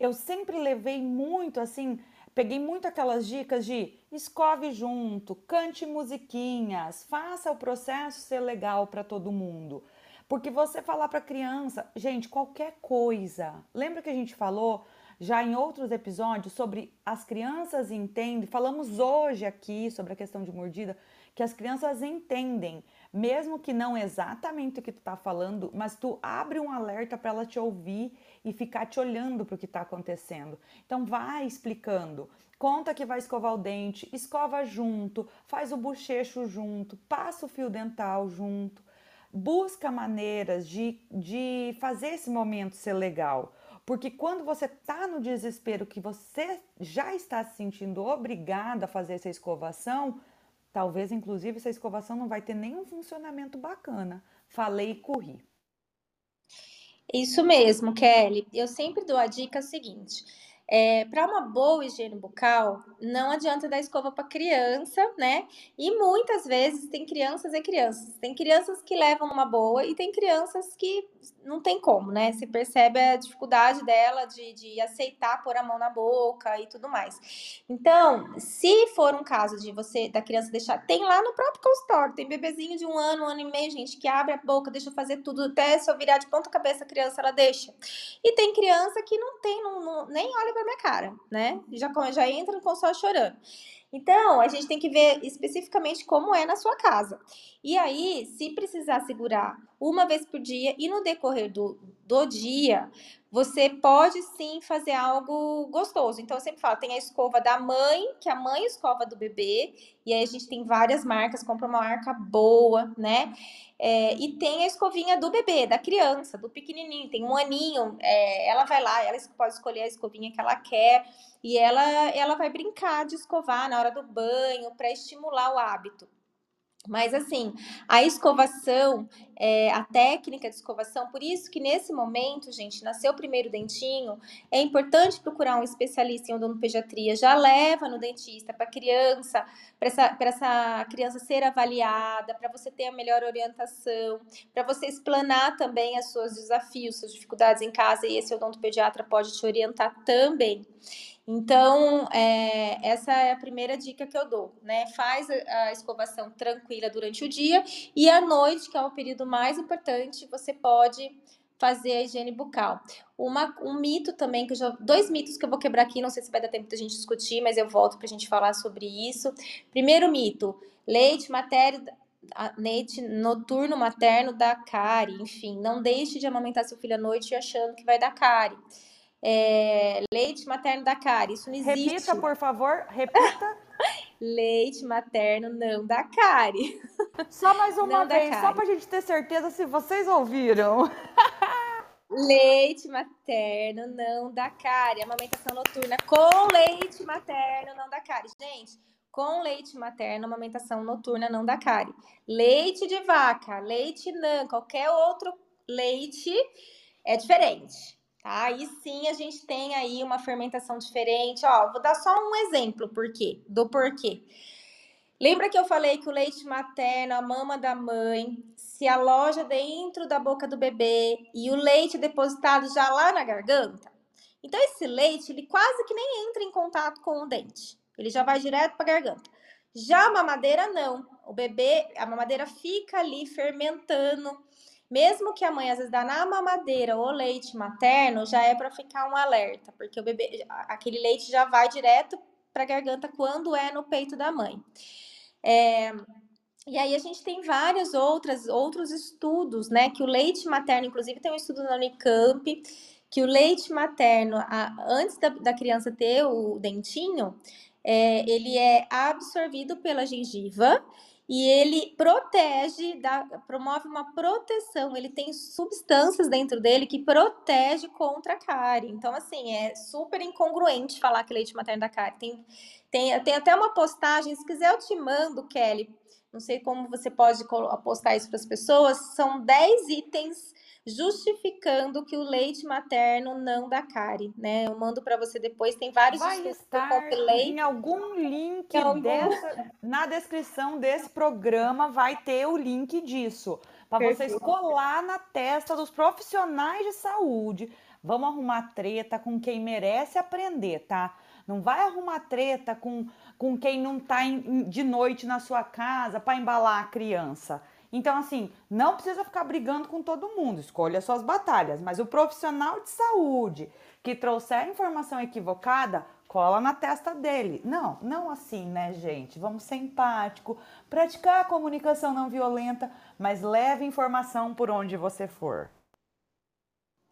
Eu sempre levei muito assim, peguei muito aquelas dicas de escove junto, cante musiquinhas, faça o processo ser legal para todo mundo. Porque você falar para criança, gente, qualquer coisa. Lembra que a gente falou já em outros episódios sobre as crianças entendem, falamos hoje aqui sobre a questão de mordida, que as crianças entendem, mesmo que não exatamente o que tu tá falando, mas tu abre um alerta para ela te ouvir e ficar te olhando para o que está acontecendo. Então vai explicando. Conta que vai escovar o dente, escova junto, faz o bochecho junto, passa o fio dental junto. Busca maneiras de, de fazer esse momento ser legal. Porque quando você está no desespero, que você já está se sentindo obrigada a fazer essa escovação, talvez inclusive essa escovação não vai ter nenhum funcionamento bacana. Falei e corri. Isso mesmo, Kelly. Eu sempre dou a dica seguinte: é, para uma boa higiene bucal, não adianta dar escova para criança, né? E muitas vezes tem crianças e crianças. Tem crianças que levam uma boa e tem crianças que não tem como, né? Se percebe a dificuldade dela de, de aceitar pôr a mão na boca e tudo mais. Então, se for um caso de você, da criança deixar, tem lá no próprio consultório, tem bebezinho de um ano, um ano e meio, gente, que abre a boca, deixa fazer tudo, até se eu virar de ponta cabeça a criança, ela deixa. E tem criança que não tem, não, não nem olha pra minha cara, né? Já, já entra no consultório chorando. Então, a gente tem que ver especificamente como é na sua casa. E aí, se precisar segurar uma vez por dia e no decorrer do, do dia, você pode sim fazer algo gostoso. Então, eu sempre falo, tem a escova da mãe, que a mãe escova do bebê, e aí a gente tem várias marcas, compra uma marca boa, né? É, e tem a escovinha do bebê, da criança, do pequenininho, tem um aninho, é, ela vai lá, ela pode escolher a escovinha que ela quer, e ela, ela vai brincar de escovar na hora do banho, para estimular o hábito. Mas assim, a escovação, é, a técnica de escovação, por isso que nesse momento, gente, nasceu o primeiro dentinho, é importante procurar um especialista em odontopediatria. Já leva no dentista para criança, para essa, essa criança ser avaliada, para você ter a melhor orientação, para você explanar também os seus desafios, suas dificuldades em casa, e esse odontopediatra pode te orientar também. Então, é, essa é a primeira dica que eu dou, né? Faz a escovação tranquila durante o dia e à noite, que é o período mais importante, você pode fazer a higiene bucal. Uma, um mito também, que já, dois mitos que eu vou quebrar aqui, não sei se vai dar tempo da gente discutir, mas eu volto para a gente falar sobre isso. Primeiro mito: leite materno, leite noturno materno dá cárie. Enfim, não deixe de amamentar seu filho à noite achando que vai dar cárie é, leite materno da cárie. Isso não existe. Repita, por favor, repita. leite materno não dá cárie. Só mais uma não vez, só para a gente ter certeza se vocês ouviram. leite materno não dá cárie. Amamentação noturna com leite materno não dá cárie. Gente, com leite materno, amamentação noturna não dá cárie. Leite de vaca, leite não, qualquer outro leite é diferente. Tá? Aí sim a gente tem aí uma fermentação diferente. Ó, vou dar só um exemplo por quê, do porquê. Lembra que eu falei que o leite materno, a mama da mãe, se aloja dentro da boca do bebê e o leite depositado já lá na garganta? Então esse leite, ele quase que nem entra em contato com o dente. Ele já vai direto para a garganta. Já a mamadeira não. O bebê, a mamadeira fica ali fermentando mesmo que a mãe às vezes dá na mamadeira ou leite materno, já é para ficar um alerta, porque o bebê, aquele leite já vai direto para a garganta quando é no peito da mãe. É, e aí a gente tem vários outras, outros estudos, né? Que o leite materno, inclusive tem um estudo na Unicamp, que o leite materno, a, antes da, da, criança ter o dentinho, é, ele é absorvido pela gengiva e ele protege, dá, promove uma proteção, ele tem substâncias dentro dele que protege contra a cárie. Então, assim, é super incongruente falar que leite materno da cárie. Tem, tem, tem até uma postagem, se quiser eu te mando, Kelly, não sei como você pode postar isso para as pessoas, são 10 itens justificando que o leite materno não dá cárie, né? Eu mando para você depois, tem vários Vai estar em algum link algum... Dessa, na descrição desse programa vai ter o link disso, para vocês colar na testa dos profissionais de saúde. Vamos arrumar treta com quem merece aprender, tá? Não vai arrumar treta com, com quem não está de noite na sua casa para embalar a criança. Então, assim, não precisa ficar brigando com todo mundo, escolha suas batalhas, mas o profissional de saúde que trouxer informação equivocada, cola na testa dele. Não, não assim, né, gente? Vamos ser empático, praticar a comunicação não violenta, mas leve informação por onde você for.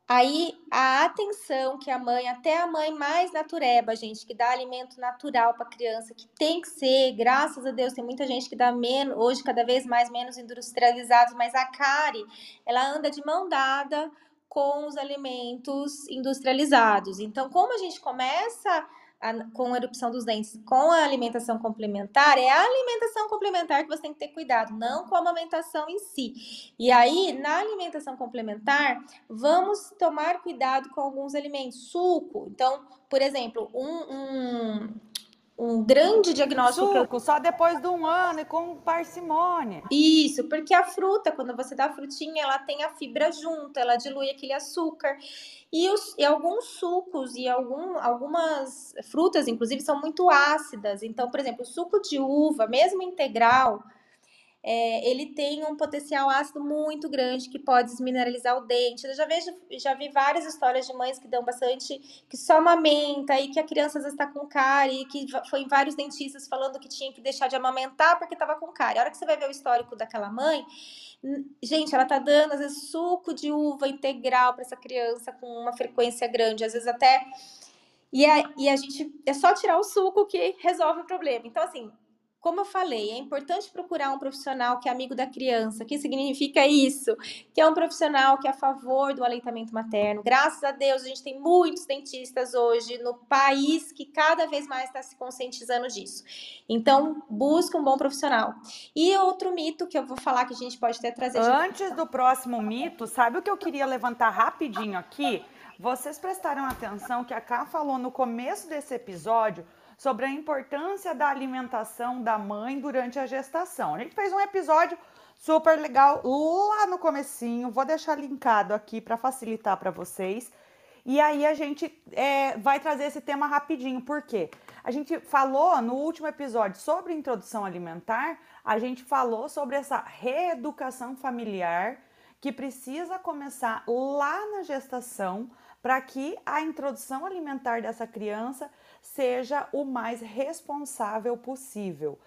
Aí a atenção que a mãe, até a mãe mais natureba, gente, que dá alimento natural para criança, que tem que ser, graças a Deus, tem muita gente que dá menos, hoje cada vez mais menos industrializados, mas a Cari, ela anda de mão dada com os alimentos industrializados. Então, como a gente começa a, com a erupção dos dentes com a alimentação complementar, é a alimentação complementar que você tem que ter cuidado, não com a amamentação em si. E aí, na alimentação complementar, vamos tomar cuidado com alguns alimentos. Suco, então, por exemplo, um, um um grande diagnóstico. Suco, eu... só depois de um ano e com parcimônia. Isso, porque a fruta, quando você dá a frutinha, ela tem a fibra junto, ela dilui aquele açúcar. E, os, e alguns sucos e algum, algumas frutas, inclusive, são muito ácidas. Então, por exemplo, o suco de uva, mesmo integral, é, ele tem um potencial ácido muito grande que pode desmineralizar o dente. Eu já vejo, já vi várias histórias de mães que dão bastante, que só amamenta e que a criança às vezes está com cárie, e que foi em vários dentistas falando que tinha que deixar de amamentar porque estava com cárie. A hora que você vai ver o histórico daquela mãe, gente, ela tá dando às vezes suco de uva integral para essa criança com uma frequência grande, às vezes até e a, e a gente é só tirar o suco que resolve o problema. Então, assim, como eu falei, é importante procurar um profissional que é amigo da criança. O que significa isso? Que é um profissional que é a favor do aleitamento materno. Graças a Deus, a gente tem muitos dentistas hoje no país que cada vez mais está se conscientizando disso. Então, busca um bom profissional. E outro mito que eu vou falar que a gente pode até trazer. Antes do próximo mito, sabe o que eu queria levantar rapidinho aqui? Vocês prestaram atenção que a Ká falou no começo desse episódio sobre a importância da alimentação da mãe durante a gestação. A gente fez um episódio super legal lá no comecinho, vou deixar linkado aqui para facilitar para vocês. E aí a gente é, vai trazer esse tema rapidinho, porque a gente falou no último episódio sobre introdução alimentar, a gente falou sobre essa reeducação familiar que precisa começar lá na gestação para que a introdução alimentar dessa criança seja o mais responsável possível.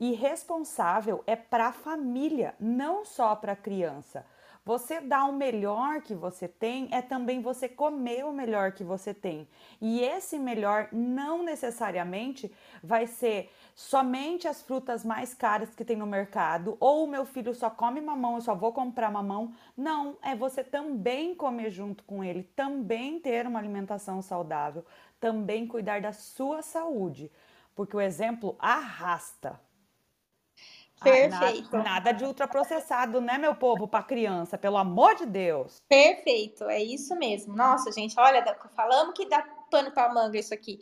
E responsável é para a família, não só para a criança. Você dar o melhor que você tem é também você comer o melhor que você tem. E esse melhor não necessariamente vai ser somente as frutas mais caras que tem no mercado, ou o meu filho só come mamão, eu só vou comprar mamão. Não, é você também comer junto com ele, também ter uma alimentação saudável, também cuidar da sua saúde, porque o exemplo arrasta. Perfeito. nada, nada, de ultraprocessado, né, meu povo, para criança, pelo amor de Deus. Perfeito, é isso mesmo. Nossa, gente, olha, falamos que dá pano para manga isso aqui.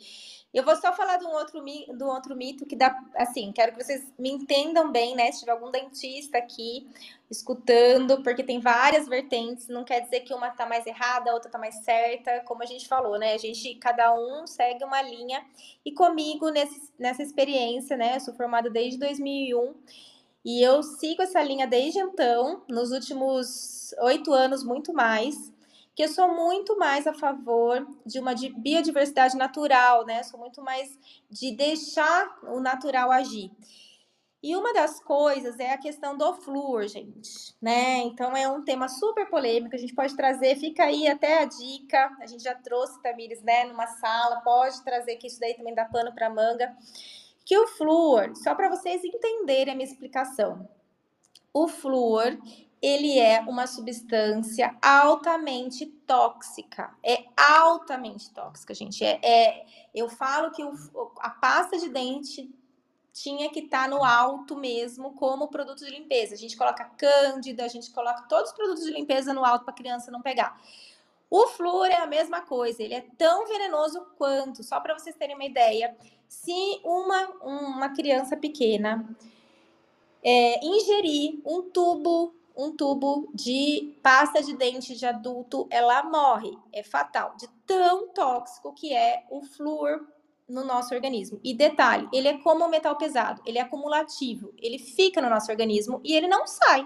Eu vou só falar de um outro, do outro mito que dá, assim, quero que vocês me entendam bem, né? Se tiver algum dentista aqui escutando, porque tem várias vertentes, não quer dizer que uma tá mais errada, a outra tá mais certa, como a gente falou, né? A gente, cada um segue uma linha. E comigo, nesse, nessa experiência, né? Eu sou formada desde 2001 e eu sigo essa linha desde então, nos últimos oito anos, muito mais que eu sou muito mais a favor de uma biodiversidade natural, né? Sou muito mais de deixar o natural agir. E uma das coisas é a questão do flúor, gente, né? Então é um tema super polêmico, a gente pode trazer, fica aí até a dica, a gente já trouxe, Tamires, né, numa sala, pode trazer que isso daí também dá pano para manga. Que o flúor, só para vocês entenderem a minha explicação. O flúor, ele é uma substância altamente tóxica. É altamente tóxica, gente. É, é eu falo que o, a pasta de dente tinha que estar tá no alto mesmo como produto de limpeza. A gente coloca cândida, a gente coloca todos os produtos de limpeza no alto para a criança não pegar. O flúor é a mesma coisa, ele é tão venenoso quanto, só para vocês terem uma ideia, se uma, uma criança pequena é, ingerir um tubo um tubo de pasta de dente de adulto, ela morre, é fatal, de tão tóxico que é o flúor no nosso organismo. E detalhe, ele é como o metal pesado, ele é acumulativo, ele fica no nosso organismo e ele não sai,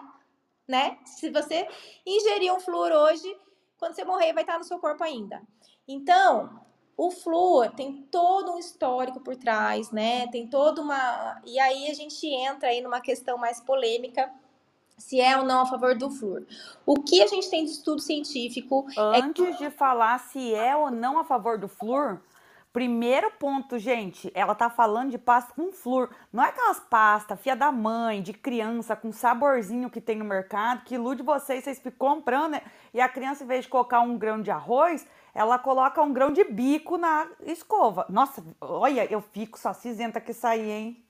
né? Se você ingerir um flúor hoje, quando você morrer, vai estar no seu corpo ainda. Então, o flúor tem todo um histórico por trás, né? Tem toda uma. E aí a gente entra aí numa questão mais polêmica, se é ou não a favor do flúor. O que a gente tem de estudo científico. Antes é... de falar se é ou não a favor do flúor, primeiro ponto, gente, ela tá falando de pasta com flúor. Não é aquelas pastas, fia da mãe, de criança, com saborzinho que tem no mercado, que ilude vocês, vocês ficam comprando, né? E a criança, em vez de colocar um grão de arroz, ela coloca um grão de bico na escova. Nossa, olha, eu fico só cinzenta que sair, hein?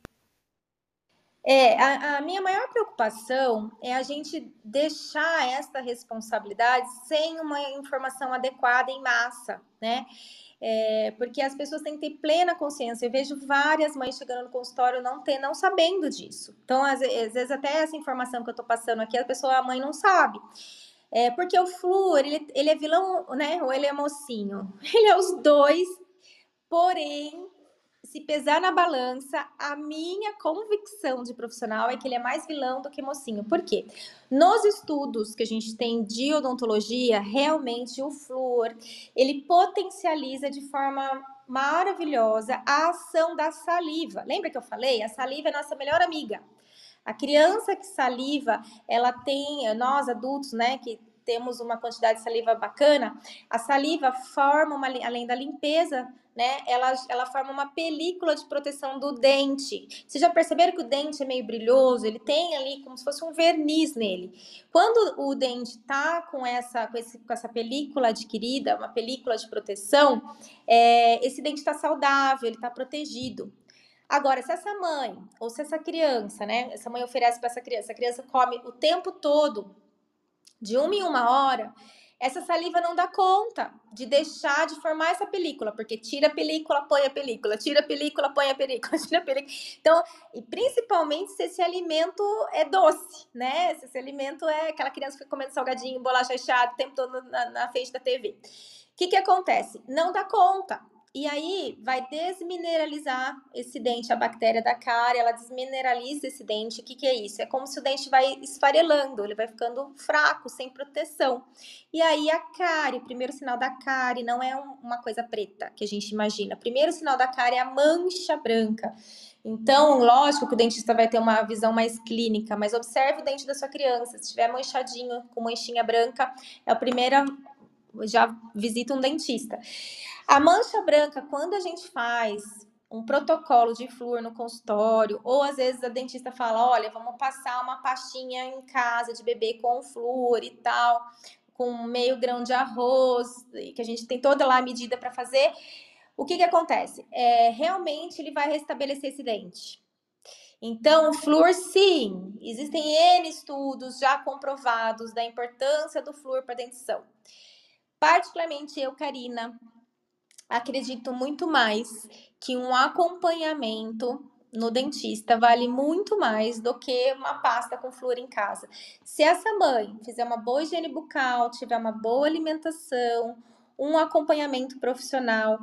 É, a, a, minha maior preocupação é a gente deixar esta responsabilidade sem uma informação adequada em massa, né? É, porque as pessoas têm que ter plena consciência. Eu vejo várias mães chegando no consultório não ter, não sabendo disso. Então, às, às vezes, até essa informação que eu estou passando aqui, a pessoa, a mãe não sabe. É, porque o flúor, ele, ele é vilão, né? Ou ele é mocinho? Ele é os dois, porém, se pesar na balança, a minha convicção de profissional é que ele é mais vilão do que mocinho. Por quê? Nos estudos que a gente tem de odontologia, realmente o flúor, ele potencializa de forma maravilhosa a ação da saliva. Lembra que eu falei? A saliva é nossa melhor amiga. A criança que saliva, ela tem, nós adultos, né, que temos uma quantidade de saliva bacana, a saliva forma, uma, além da limpeza né? Ela, ela forma uma película de proteção do dente. Vocês já perceberam que o dente é meio brilhoso? Ele tem ali como se fosse um verniz nele. Quando o dente tá com essa, com, esse, com essa película adquirida, uma película de proteção, é, esse dente está saudável, ele está protegido. Agora, se essa mãe ou se essa criança, né? Essa mãe oferece para essa criança, a criança come o tempo todo, de uma em uma hora, essa saliva não dá conta de deixar de formar essa película, porque tira a película, põe a película, tira a película, põe a película, tira a película. Então, e principalmente se esse alimento é doce, né? Se esse alimento é aquela criança que fica comendo salgadinho, bolacha recheada o tempo todo na, na frente da TV. O que, que acontece? Não dá conta. E aí vai desmineralizar esse dente, a bactéria da cárie, ela desmineraliza esse dente. O que, que é isso? É como se o dente vai esfarelando, ele vai ficando fraco, sem proteção. E aí a cárie, o primeiro sinal da cárie não é uma coisa preta que a gente imagina. Primeiro sinal da cárie é a mancha branca. Então, lógico que o dentista vai ter uma visão mais clínica, mas observe o dente da sua criança. Se estiver manchadinho, com manchinha branca, é a primeira. Já visita um dentista. A mancha branca, quando a gente faz um protocolo de flúor no consultório, ou às vezes a dentista fala: olha, vamos passar uma pastinha em casa de bebê com flúor e tal, com meio grão de arroz, que a gente tem toda lá a medida para fazer. O que, que acontece? É, realmente ele vai restabelecer esse dente. Então, o flúor, sim, existem N estudos já comprovados da importância do flúor para a dentição. Particularmente eu, Karina, acredito muito mais que um acompanhamento no dentista vale muito mais do que uma pasta com flúor em casa. Se essa mãe fizer uma boa higiene bucal, tiver uma boa alimentação, um acompanhamento profissional,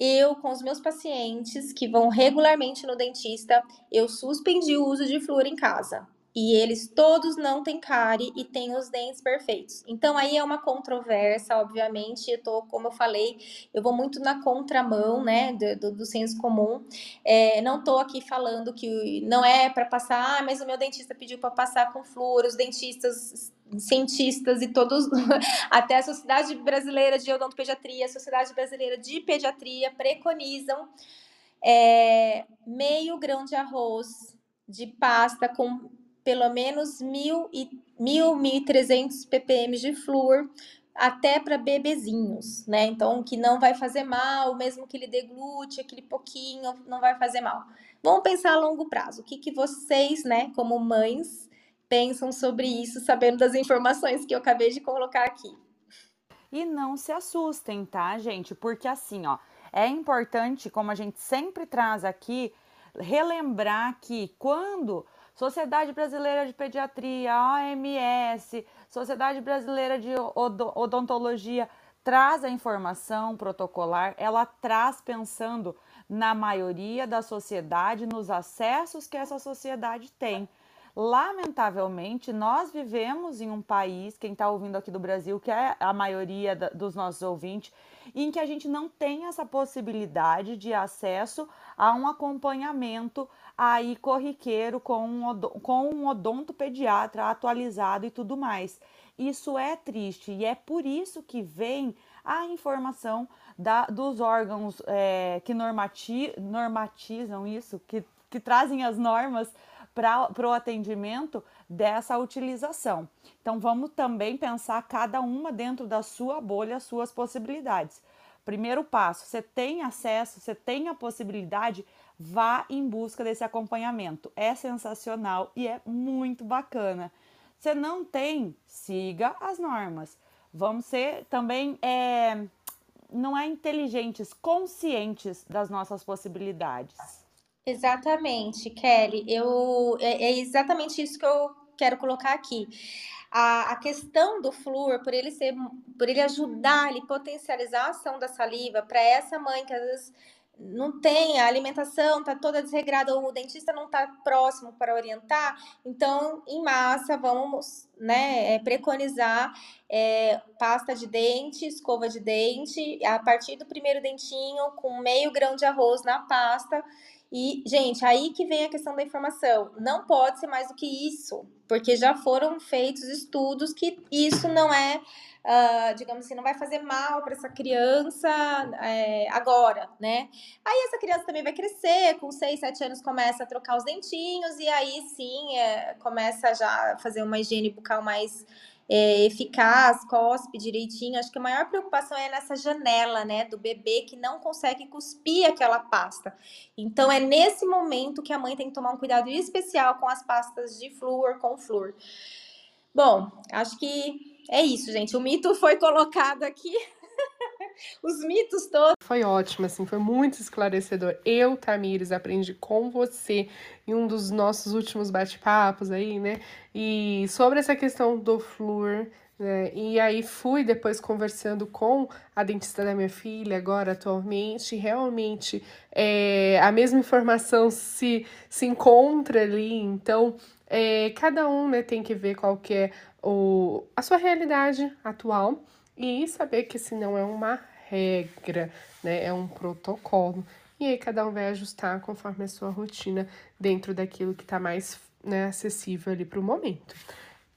eu com os meus pacientes que vão regularmente no dentista, eu suspendi o uso de flúor em casa e eles todos não têm cárie e têm os dentes perfeitos. Então aí é uma controvérsia, obviamente. Eu tô, como eu falei, eu vou muito na contramão, né, do, do, do senso comum. É, não tô aqui falando que não é para passar, ah, mas o meu dentista pediu para passar com flúor. Os dentistas cientistas e todos, até a Sociedade Brasileira de Odontopediatria, a Sociedade Brasileira de Pediatria preconizam é, meio grão de arroz de pasta com pelo menos 1.000 e 1.000, ppm de flúor até para bebezinhos, né? Então, que não vai fazer mal, mesmo que ele deglute aquele pouquinho, não vai fazer mal. Vamos pensar a longo prazo. O que, que vocês, né, como mães, pensam sobre isso, sabendo das informações que eu acabei de colocar aqui? E não se assustem, tá, gente? Porque assim, ó, é importante, como a gente sempre traz aqui, relembrar que quando Sociedade Brasileira de Pediatria, OMS, Sociedade Brasileira de Odontologia traz a informação protocolar, ela traz pensando na maioria da sociedade, nos acessos que essa sociedade tem. Lamentavelmente, nós vivemos em um país, quem está ouvindo aqui do Brasil, que é a maioria da, dos nossos ouvintes, em que a gente não tem essa possibilidade de acesso a um acompanhamento aí corriqueiro com um, com um odontopediatra atualizado e tudo mais. Isso é triste e é por isso que vem a informação da, dos órgãos é, que normati, normatizam isso, que, que trazem as normas para o atendimento dessa utilização. Então, vamos também pensar cada uma dentro da sua bolha, as suas possibilidades. Primeiro passo: você tem acesso, você tem a possibilidade, vá em busca desse acompanhamento. É sensacional e é muito bacana. Você não tem, siga as normas. Vamos ser também, é, não é inteligentes, conscientes das nossas possibilidades. Exatamente, Kelly. Eu, é, é exatamente isso que eu quero colocar aqui. A, a, questão do flúor, por ele ser, por ele ajudar, ele potencializar a ação da saliva para essa mãe que às vezes não tem, a alimentação está toda desregrada, ou o dentista não está próximo para orientar, então, em massa, vamos né, é, preconizar é, pasta de dente, escova de dente, a partir do primeiro dentinho, com meio grão de arroz na pasta, e, gente, aí que vem a questão da informação. Não pode ser mais do que isso, porque já foram feitos estudos que isso não é, uh, digamos assim, não vai fazer mal para essa criança é, agora, né? Aí essa criança também vai crescer, com 6, 7 anos começa a trocar os dentinhos, e aí sim é, começa já a fazer uma higiene mais é, eficaz, cospe direitinho. Acho que a maior preocupação é nessa janela, né, do bebê que não consegue cuspir aquela pasta. Então é nesse momento que a mãe tem que tomar um cuidado especial com as pastas de flúor com flúor. Bom, acho que é isso, gente. O mito foi colocado aqui. Os mitos todos. Foi ótimo, assim, foi muito esclarecedor. Eu, Tamires, aprendi com você em um dos nossos últimos bate-papos aí, né? E sobre essa questão do flúor, né? E aí fui depois conversando com a dentista da minha filha, agora atualmente, realmente é, a mesma informação se, se encontra ali, então é, cada um né, tem que ver qual que é o, a sua realidade atual e saber que se não é uma regra, né, é um protocolo. E aí cada um vai ajustar conforme a sua rotina dentro daquilo que está mais né, acessível ali para o momento.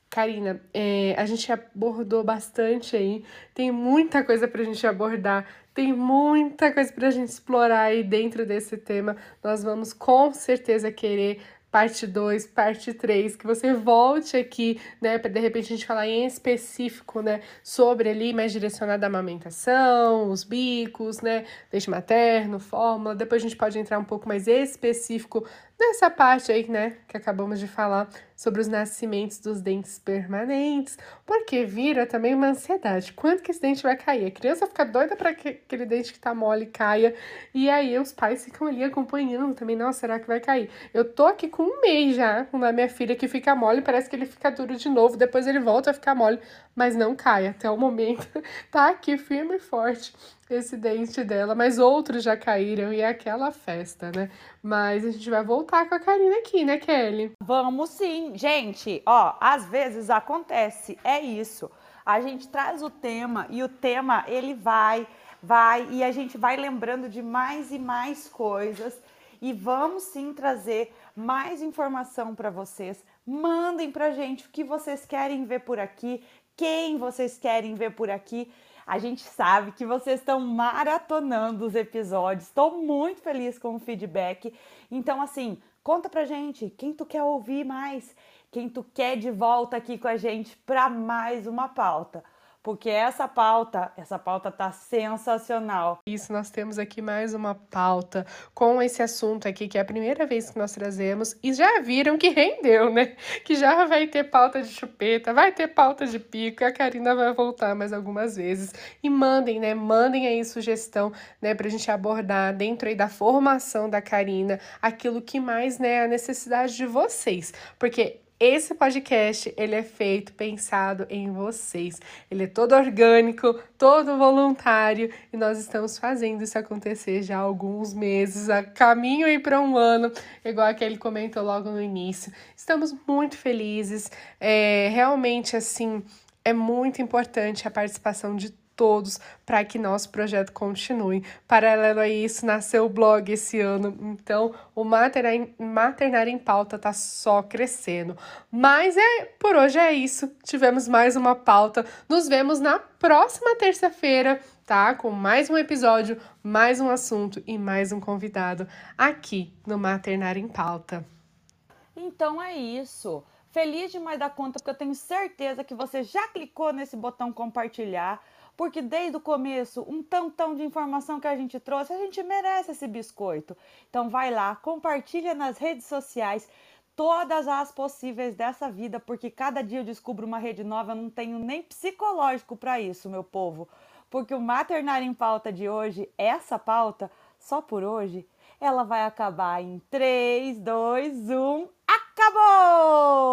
Karina, é, a gente abordou bastante aí, tem muita coisa para a gente abordar, tem muita coisa para a gente explorar aí dentro desse tema. Nós vamos com certeza querer parte 2, parte 3, que você volte aqui, né, para de repente a gente falar em específico, né, sobre ali mais direcionado à amamentação, os bicos, né, leite materno, fórmula. Depois a gente pode entrar um pouco mais específico nessa parte aí, né, que acabamos de falar sobre os nascimentos dos dentes permanentes, porque vira também uma ansiedade. Quanto que esse dente vai cair? A criança fica doida para que aquele dente que tá mole caia, e aí os pais ficam ali acompanhando também, nossa, será que vai cair? Eu tô aqui com um mês já, com a minha filha que fica mole, parece que ele fica duro de novo, depois ele volta a ficar mole, mas não cai. Até o momento tá aqui firme e forte esse dente dela, mas outros já caíram e é aquela festa, né? Mas a gente vai voltar com a Karina aqui, né, Kelly? Vamos sim, gente. Ó, às vezes acontece, é isso. A gente traz o tema e o tema ele vai, vai e a gente vai lembrando de mais e mais coisas e vamos sim trazer mais informação para vocês. Mandem pra gente o que vocês querem ver por aqui, quem vocês querem ver por aqui. A gente sabe que vocês estão maratonando os episódios. Estou muito feliz com o feedback. Então, assim, conta pra gente quem tu quer ouvir mais, quem tu quer de volta aqui com a gente para mais uma pauta porque essa pauta, essa pauta tá sensacional. Isso, nós temos aqui mais uma pauta com esse assunto aqui, que é a primeira vez que nós trazemos, e já viram que rendeu, né? Que já vai ter pauta de chupeta, vai ter pauta de pico, a Karina vai voltar mais algumas vezes. E mandem, né? Mandem aí sugestão, né, pra gente abordar dentro aí da formação da Karina, aquilo que mais, né, a necessidade de vocês. Porque esse podcast, ele é feito pensado em vocês. Ele é todo orgânico, todo voluntário e nós estamos fazendo isso acontecer já há alguns meses, a caminho aí para um ano, igual aquele comentou logo no início. Estamos muito felizes, é, realmente assim, é muito importante a participação de todos para que nosso projeto continue. Paralelo a isso, nasceu o blog esse ano, então o Maternar em Pauta está só crescendo. Mas é por hoje é isso. Tivemos mais uma pauta. Nos vemos na próxima terça-feira, tá? Com mais um episódio, mais um assunto e mais um convidado aqui no Maternar em Pauta. Então é isso. Feliz demais da conta, porque eu tenho certeza que você já clicou nesse botão compartilhar porque desde o começo, um tantão de informação que a gente trouxe, a gente merece esse biscoito. Então vai lá, compartilha nas redes sociais todas as possíveis dessa vida, porque cada dia eu descubro uma rede nova, eu não tenho nem psicológico para isso, meu povo. Porque o Maternário em Pauta de hoje, essa pauta, só por hoje, ela vai acabar em 3, 2, 1, acabou!